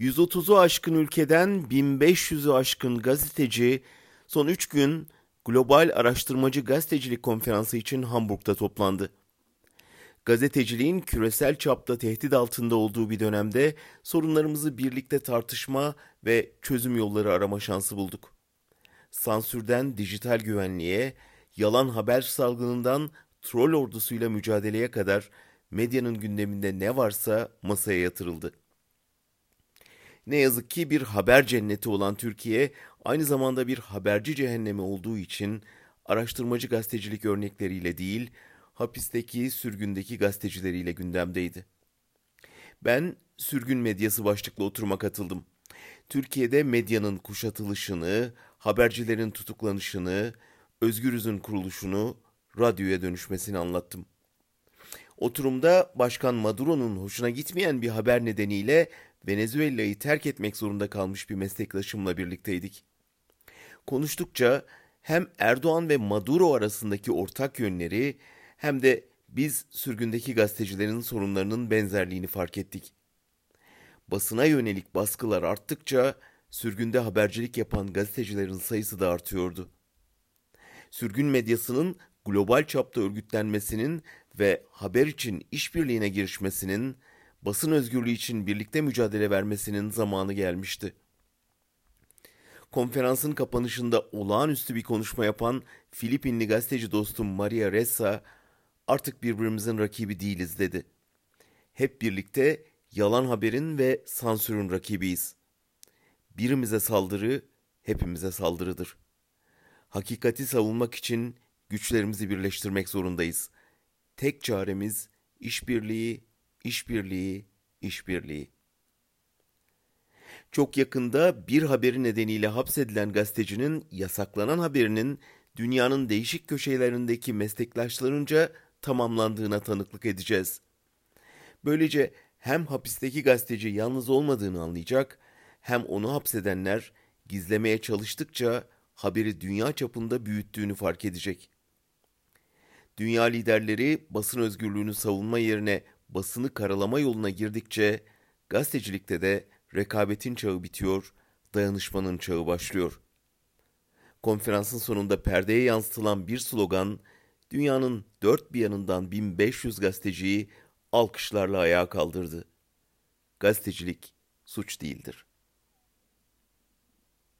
130'u aşkın ülkeden 1500'ü aşkın gazeteci son 3 gün Global Araştırmacı Gazetecilik Konferansı için Hamburg'da toplandı. Gazeteciliğin küresel çapta tehdit altında olduğu bir dönemde sorunlarımızı birlikte tartışma ve çözüm yolları arama şansı bulduk. Sansürden dijital güvenliğe, yalan haber salgınından troll ordusuyla mücadeleye kadar medyanın gündeminde ne varsa masaya yatırıldı. Ne yazık ki bir haber cenneti olan Türkiye aynı zamanda bir haberci cehennemi olduğu için araştırmacı gazetecilik örnekleriyle değil, hapisteki, sürgündeki gazetecileriyle gündemdeydi. Ben sürgün medyası başlıklı oturuma katıldım. Türkiye'de medyanın kuşatılışını, habercilerin tutuklanışını, Özgürüz'ün kuruluşunu, radyoya dönüşmesini anlattım. Oturumda Başkan Maduro'nun hoşuna gitmeyen bir haber nedeniyle Venezuela'yı terk etmek zorunda kalmış bir meslektaşımla birlikteydik. Konuştukça hem Erdoğan ve Maduro arasındaki ortak yönleri hem de biz sürgündeki gazetecilerin sorunlarının benzerliğini fark ettik. Basına yönelik baskılar arttıkça sürgünde habercilik yapan gazetecilerin sayısı da artıyordu. Sürgün medyasının global çapta örgütlenmesinin ve haber için işbirliğine girişmesinin, basın özgürlüğü için birlikte mücadele vermesinin zamanı gelmişti. Konferansın kapanışında olağanüstü bir konuşma yapan Filipinli gazeteci dostum Maria Ressa, artık birbirimizin rakibi değiliz dedi. Hep birlikte yalan haberin ve sansürün rakibiyiz. Birimize saldırı, hepimize saldırıdır. Hakikati savunmak için güçlerimizi birleştirmek zorundayız. Tek çaremiz işbirliği, işbirliği, işbirliği. Çok yakında bir haberi nedeniyle hapsedilen gazetecinin yasaklanan haberinin dünyanın değişik köşelerindeki meslektaşlarınca tamamlandığına tanıklık edeceğiz. Böylece hem hapisteki gazeteci yalnız olmadığını anlayacak, hem onu hapsedenler gizlemeye çalıştıkça haberi dünya çapında büyüttüğünü fark edecek. Dünya liderleri basın özgürlüğünü savunma yerine basını karalama yoluna girdikçe gazetecilikte de rekabetin çağı bitiyor, dayanışmanın çağı başlıyor. Konferansın sonunda perdeye yansıtılan bir slogan dünyanın dört bir yanından 1500 gazeteciyi alkışlarla ayağa kaldırdı. Gazetecilik suç değildir.